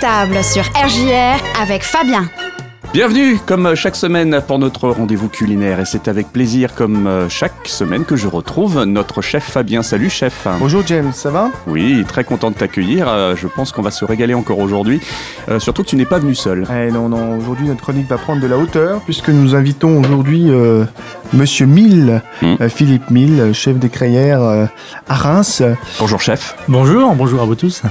Table sur RJR avec Fabien. Bienvenue comme chaque semaine pour notre rendez-vous culinaire et c'est avec plaisir comme chaque semaine que je retrouve notre chef Fabien. Salut chef. Bonjour James, ça va? Oui, très content de t'accueillir. Euh, Je pense qu'on va se régaler encore aujourd'hui. Euh, surtout que tu n'es pas venu seul. Eh non, non, aujourd'hui notre chronique va prendre de la hauteur puisque nous invitons aujourd'hui euh, Monsieur Mille, Hmm. euh, Philippe Mille, chef des crayères euh, à Reims. Bonjour chef. Bonjour, bonjour à vous tous.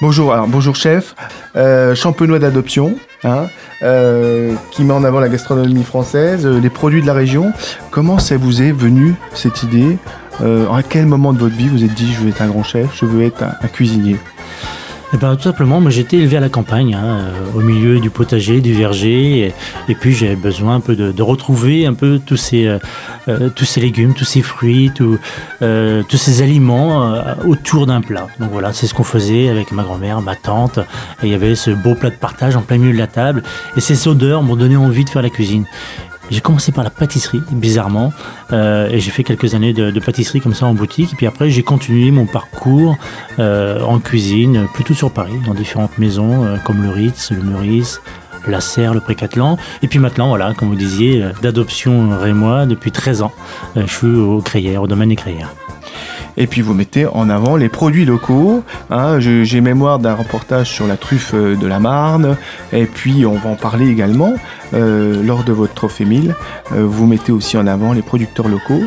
Bonjour, alors bonjour chef, euh, champenois d'adoption, hein, euh, qui met en avant la gastronomie française, euh, les produits de la région. Comment ça vous est venu cette idée? Euh, À quel moment de votre vie vous êtes dit je veux être un grand chef, je veux être un, un cuisinier? Eh ben, tout simplement, moi j'étais élevé à la campagne, hein, euh, au milieu du potager, du verger, et, puis j'avais besoin un peu de, retrouver un peu tous ces, euh, euh, tous ces légumes, tous ces fruits, tout, tous ces aliments autour d'un plat. Donc voilà, c'est ce qu'on faisait avec ma grand-mère, ma tante, et il y avait ce beau plat de partage en plein milieu de la table, et ces odeurs m'ont donné envie de faire la cuisine. J'ai commencé par la pâtisserie, bizarrement, euh, et j'ai fait quelques années de, pâtisserie comme ça en boutique. Et puis après, j'ai continué mon parcours euh, en cuisine, plutôt sur Paris, dans différentes maisons euh, comme le Ritz, le Meurice, la Serre, le Précatelan. Et puis maintenant, voilà, comme vous disiez, d'adoption rémois depuis 13 ans. Je suis au Crayères, au domaine des Crayères. Et puis vous mettez en avant les produits locaux. hein. J'ai mémoire d'un reportage sur la truffe de la Marne. Et puis on va en parler également euh, lors de votre trophée 1000. Euh, vous mettez aussi en avant les producteurs locaux.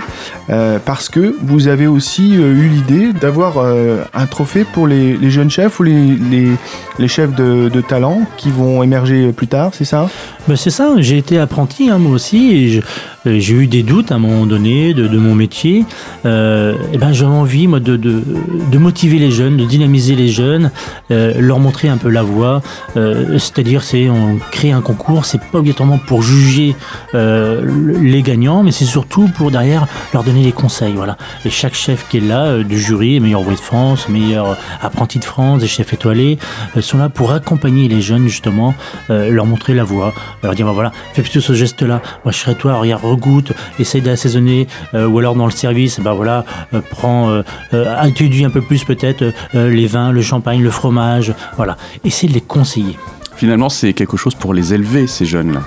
euh, parce que vous avez aussi eu l'idée d'avoir un trophée pour les, jeunes chefs ou les, chefs de, talent qui vont émerger plus tard, c'est ça? Ben, c'est ça, j'ai été apprenti hein, moi aussi et j'ai eu des doutes à un moment donné de, mon métier. Et ben, j'avais envie moi, de, motiver les jeunes, de dynamiser les jeunes, leur montrer un peu la voie. C'est-à-dire, c'est on crée un concours, c'est pas pour juger euh, les gagnants, mais c'est surtout pour derrière leur donner les conseils. Voilà. Et chaque chef qui est là, euh, du jury, meilleur ouvrier de France, meilleur apprenti de France, des chefs étoilés, euh, sont là pour accompagner les jeunes justement, euh, leur montrer la voie, leur dire bah voilà, fais plutôt ce geste-là. Serais toi, regarde, regoute, essaye d'assaisonner, euh, ou alors dans le service, bah voilà, euh, euh, euh, étudie un peu plus peut-être euh, les vins, le champagne, le fromage, voilà. Essaye de les conseiller. Finalement, c'est quelque chose pour les élever, ces jeunes-là.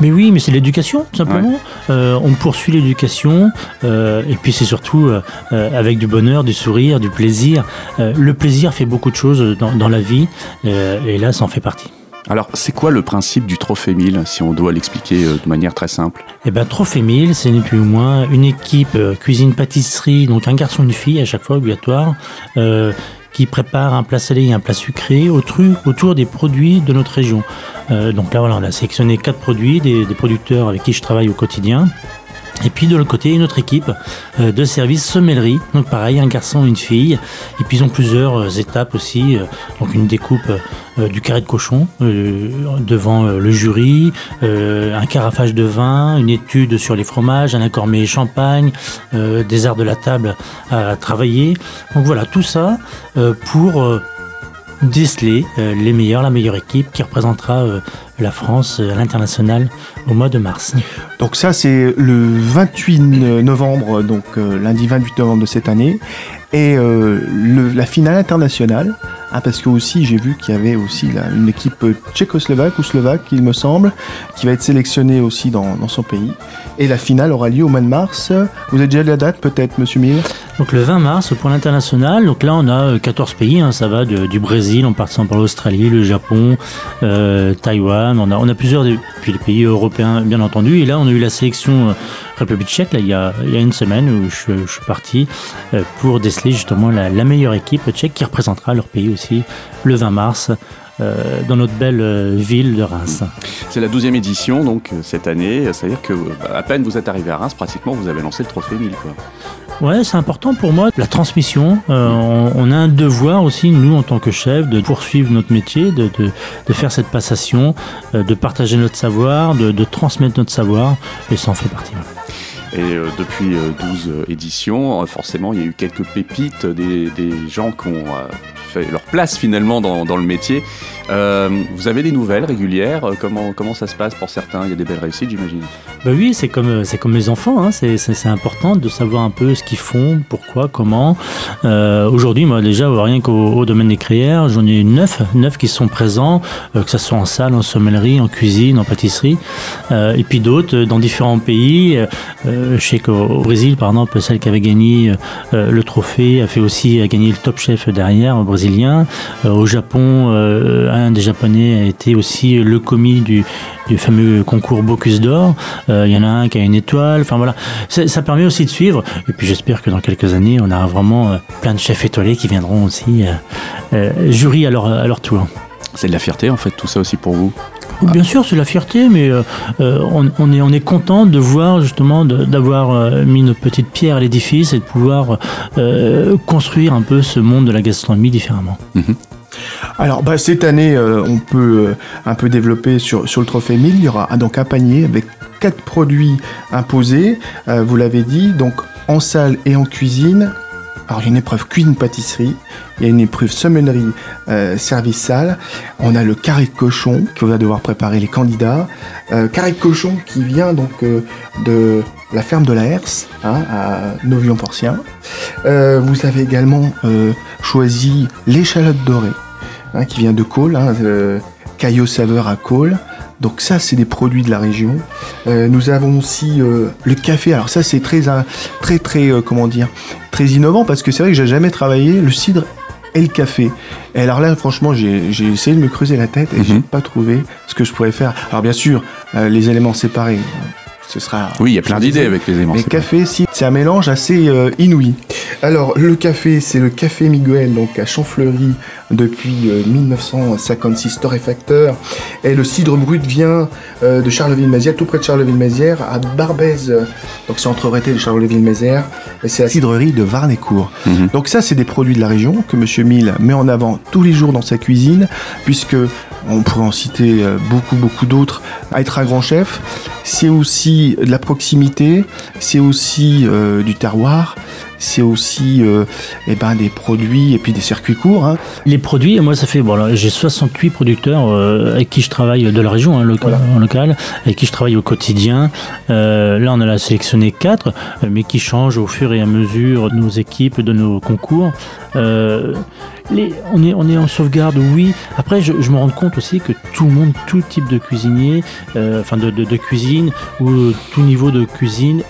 Mais oui, mais c'est l'éducation, tout simplement. Euh, on poursuit l'éducation, euh, et puis c'est surtout euh, avec du bonheur, du sourire, du plaisir. Le plaisir fait beaucoup de choses dans, dans la vie, et là, ça en fait partie. Alors, c'est quoi le principe du trophée 1000, si on doit l'expliquer de manière très simple? Eh ben, Trophée 1000, c'est ni plus ni moins une équipe cuisine-pâtisserie, donc un garçon et une fille à chaque fois obligatoire, qui prépare un plat salé et un plat sucré autour, des produits de notre région. Euh, donc là, voilà, on a sélectionné quatre produits, des producteurs avec qui je travaille au quotidien. Et puis de l'autre côté, une autre équipe euh, de service sommellerie. Donc pareil, un garçon et une fille. Et puis ils ont plusieurs euh, étapes aussi. euh, donc une découpe du carré de cochon devant le jury, un carafage de vin, une étude sur les fromages, un accord mets champagne, des arts de la table à travailler. Donc voilà, tout ça pour déceler les meilleurs, la meilleure équipe qui représentera la France à l'international au mois de mars. Donc ça c'est le 28 novembre, donc euh, lundi 28 novembre de cette année, et euh, la finale internationale, hein, parce que aussi j'ai vu qu'il y avait aussi une équipe tchécoslovaque ou slovaque, il me semble, qui va être sélectionnée aussi dans, son pays, et la finale aura lieu au mois de mars. Vous avez déjà la date peut-être, Monsieur Miller Donc le 20 mars pour l'international, donc là on a euh, 14 pays, hein, ça va du Brésil en passant par l'Australie, le Japon, euh, Taïwan, on a, on a plusieurs, puis les pays européens bien entendu, et là on a eu la sélection euh, République tchèque là, il, y a, il y a une semaine où je, je suis parti euh, pour déceler justement la, la meilleure équipe tchèque qui représentera leur pays aussi le 20 mars euh, dans notre belle euh, ville de Reims. C'est la 12e édition, donc, cette année. C'est-à-dire que, bah, à peine vous êtes arrivé à Reims, pratiquement, vous avez lancé le trophée 1000, quoi. Ouais, c'est important pour moi, la transmission. Euh, on, on a un devoir aussi, nous, en tant que chef, de poursuivre notre métier, de, de, de faire cette passation, euh, de partager notre savoir, de, de transmettre notre savoir, et ça en fait partie. Et euh, depuis euh, 12 euh, éditions, euh, forcément, il y a eu quelques pépites, des, gens qui ont fait leur place finalement dans, le métier. Vous avez des nouvelles régulières? Comment, ça se passe pour certains? Il y a des belles réussites, j'imagine. Bah oui, c'est comme, mes enfants. Hein. C'est, important de savoir un peu ce qu'ils font, pourquoi, comment. Aujourd'hui, moi, déjà, rien qu'au au domaine des créères, j'en ai neuf, neuf qui sont présents, que ce soit en salle, en sommellerie, en cuisine, en pâtisserie. Et puis d'autres dans différents pays. Je sais qu'au au Brésil, par exemple, celle qui avait gagné euh, le trophée a fait aussi a gagné le top chef derrière, brésilien. Euh, au Japon, euh, un des Japonais a été aussi le commis du, fameux concours Bocuse d'Or. Il y en a un qui a une étoile. Enfin voilà, ça, permet aussi de suivre. Et puis j'espère que dans quelques années, on aura vraiment plein de chefs étoilés qui viendront aussi jury à leur tour. C'est de la fierté, en fait, tout ça aussi pour vous? Bien sûr, c'est la fierté, mais euh, euh, on, est, on est content de voir justement d'avoir euh, mis notre petite pierre à l'édifice et de pouvoir construire un peu ce monde de la gastronomie différemment. Alors, bah, cette année, on peut un peu développer sur, sur le trophée 1000. Il y aura ah, donc un panier avec quatre produits imposés. Vous l'avez dit, donc en salle et en cuisine. Alors, il y a une épreuve cuisine-pâtisserie. Il y a une épreuve sommellerie euh. On a le carré de cochon que va devoir préparer les candidats. Euh, carré de cochon qui vient donc euh, de la ferme de la Herse hein, à Novion-Porcien. Vous avez également choisi l'échalote dorée hein, qui vient de Côle, hein, Caillot Saveur à Côle. Donc ça, c'est des produits de la région. Euh, nous avons aussi euh, le café. Alors ça, c'est très, euh, très, très, euh, comment dire, très innovant parce que c'est vrai que j'ai jamais travaillé le cidre et le café. Et alors là, franchement, j'ai essayé de me creuser la tête et j'ai Mhm. pas trouvé ce que je pourrais faire. Alors bien sûr, les éléments séparés, ce sera. Oui, il y a plein d'idées avec les éléments. Mais séparés. café, si, c'est un mélange assez inouï. Alors, le café, c'est le Café Miguel, donc à Champfleury, depuis euh, 1956, torréfacteur. Et le cidre brut vient euh, de Charleville-Mézières, tout près de Charleville-Mézières, à Barbès, donc c'est entre Rété et Charleville-Mézières. Et c'est la cidrerie de Varnécourt. Mhm. Donc ça, c'est des produits de la région que Monsieur Mille met en avant tous les jours dans sa cuisine, puisque on pourrait en citer euh, beaucoup, beaucoup d'autres. Être un grand chef, c'est aussi de la proximité, c'est aussi euh, du terroir, c'est aussi euh, eh ben, des produits et puis des circuits courts. hein. Les produits, moi ça fait, bon, j'ai 68 producteurs euh, avec qui je travaille de la région, hein, loca- Voilà. en local, avec qui je travaille au quotidien. Euh, là on en a sélectionné 4, mais qui changent au fur et à mesure de nos équipes, de nos concours. Les, on, est, on est en sauvegarde, oui. Après, je, je me rends compte aussi que tout le monde, tout type de cuisinier, enfin de, de, de cuisine, ou tout niveau de cuisine,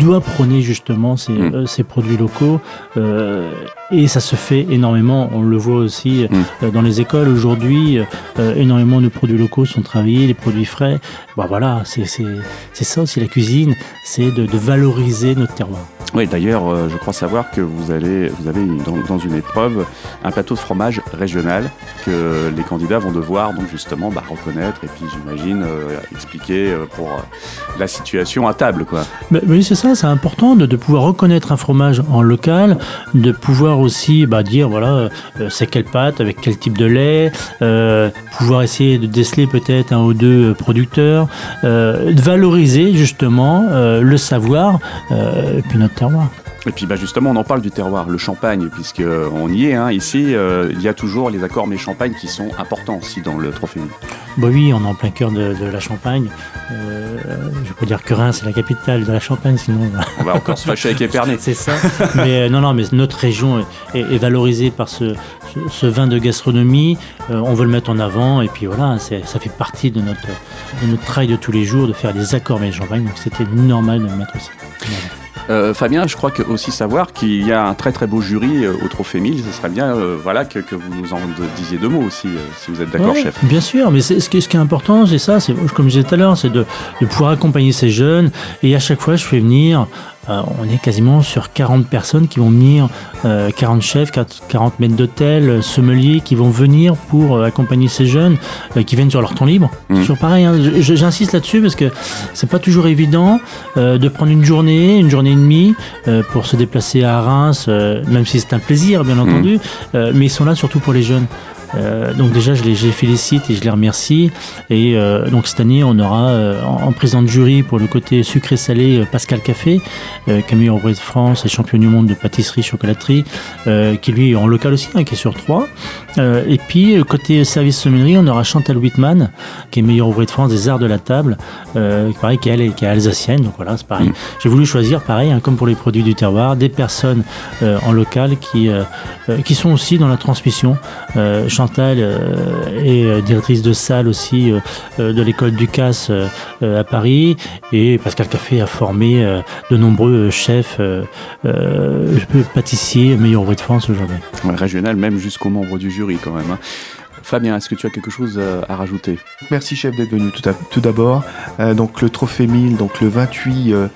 doit prôner justement ces, Mm. euh, ces produits locaux. euh, et ça se fait énormément. On le voit aussi Mm. euh, dans les écoles aujourd'hui. énormément de produits locaux sont travaillés, les produits frais. Bah voilà, c'est ça aussi la cuisine, c'est de, de valoriser notre terroir. Oui, d'ailleurs, je crois savoir que vous, allez, vous avez dans, dans une épreuve un plateau de fromage régional que les candidats vont devoir donc justement bah, reconnaître et puis j'imagine expliquer pour la situation à table. quoi. Bah, c'est ça, c'est important de, pouvoir reconnaître un fromage en local, de pouvoir aussi bah, dire voilà, euh, c'est quelle pâte, avec quel type de lait, euh, pouvoir essayer de déceler peut-être un ou deux producteurs, euh, de valoriser justement le savoir et puis notre terroir. Et puis bah, justement, on en parle du terroir, le champagne, puisque on y est. hein. Ici, il y a toujours les accords mais champagne qui sont importants aussi dans le trophée. Bah oui, on est en plein cœur de, de la Champagne. Euh, je peux dire que Reims, c'est la capitale de la Champagne, sinon. On va encore se fâcher avec Épernay. C'est ça. mais euh, non, non, mais notre région est, est valorisée par ce, ce, ce vin de gastronomie. Euh, on veut le mettre en avant et puis voilà, ça fait partie de notre, de notre travail de tous les jours de faire des accords avec champagne. Donc c'était normal de le mettre aussi. Voilà. Euh, Fabien, je crois que aussi savoir qu'il y a un très très beau jury euh, au Trophée 1000. Ce serait bien euh, voilà, que, que vous nous en disiez deux mots aussi, si vous êtes d'accord, Ouais, chef. Bien sûr, mais c'est- ce qui, ce qui est important, c'est ça, c'est comme je disais tout à l'heure, c'est de, de pouvoir accompagner ces jeunes. Et à chaque fois, je fais venir, euh, on est quasiment sur 40 personnes qui vont venir, euh, 40 chefs, 40 maîtres d'hôtel, euh, sommeliers qui vont venir pour euh, accompagner ces jeunes euh, qui viennent sur leur temps libre. C'est toujours pareil, hein, j'insiste là-dessus parce que c'est pas toujours évident euh, de prendre une journée, une journée et demie euh, pour se déplacer à Reims, euh, même si c'est un plaisir, bien entendu, euh, mais ils sont là surtout pour les jeunes Euh, donc déjà, je les, je les félicite et je les remercie. Et euh, donc cette année, on aura euh, en, en président de jury pour le côté sucré-salé euh, Pascal Café, euh, qui est meilleur ouvrier de France et champion du monde de pâtisserie chocolaterie, euh, qui lui est en local aussi, hein, qui est sur trois. Euh, et puis euh, côté service sommellerie, on aura Chantal Whitman, qui est meilleur ouvrier de France des arts de la table, euh, pareil, qui est, elle- qui est alsacienne. Donc voilà, c'est pareil. Mm. J'ai voulu choisir, pareil, hein, comme pour les produits du terroir, des personnes euh, en local qui, euh, euh, qui sont aussi dans la transmission. Euh, Chantal euh, est euh, directrice de salle aussi euh, euh, de l'école Ducasse euh, euh, à Paris et Pascal Café a formé euh, de nombreux euh, chefs euh, euh, pâtissiers meilleurs ouvriers de France aujourd'hui. Ouais, régional, même jusqu'aux membres du jury quand même. hein. Fabien, est-ce que tu as quelque chose euh, à rajouter? Merci chef d'être venu tout, d'abord. Euh, donc le trophée 1000, donc le 28, euh,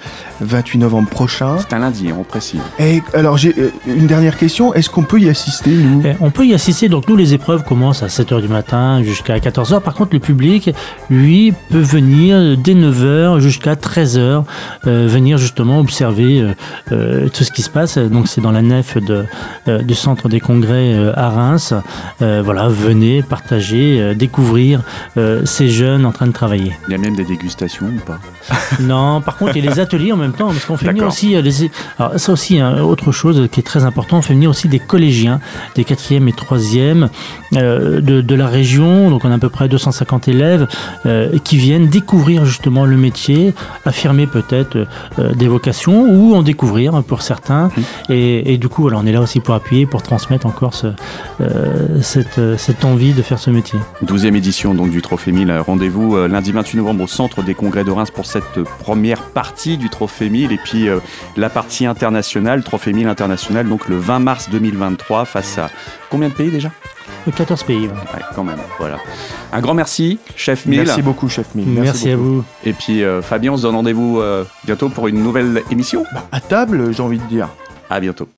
28 novembre prochain. C'est un lundi, hein, on précise. Et alors j'ai euh, une dernière question. Est-ce qu'on peut y assister nous? Eh, On peut y assister, donc nous les épreuves commencent à 7h du matin jusqu'à 14h. Par contre le public, lui, peut venir dès 9h jusqu'à 13h, euh, venir justement observer euh, euh, tout ce qui se passe. Donc c'est dans la nef de, euh, du centre des congrès à Reims. Voilà, venez partager, découvrir ces jeunes en train de travailler. Il y a même des dégustations ou pas? Non, par contre, il y a les ateliers en même temps, parce qu'on fait venir aussi les. Alors, ça aussi, hein, autre chose qui est très important, on fait venir aussi des collégiens, des quatrièmes et troisièmes euh, de, de la région. Donc, on a à peu près 250 élèves euh, qui viennent découvrir justement le métier, affirmer peut-être euh, des vocations ou en découvrir pour certains. Et, et du coup, on est là aussi pour appuyer, pour transmettre encore ce, euh, cette, euh, cette envie de faire ce métier. 12e édition donc du Trophée 1000. Rendez-vous euh, lundi 28 novembre au centre des congrès de Reims pour cette euh, première partie du Trophée 1000 et puis euh, la partie internationale, Trophée 1000 international, donc le 20 mars 2023 face à combien de pays déjà? 14 pays. ouais. Ouais, quand même. Voilà. Un grand merci, chef 1000. Merci beaucoup chef 1000. Merci, à vous. Et puis euh, Fabien, on se donne rendez-vous euh, bientôt pour une nouvelle émission. À table, j'ai envie de dire. À bientôt.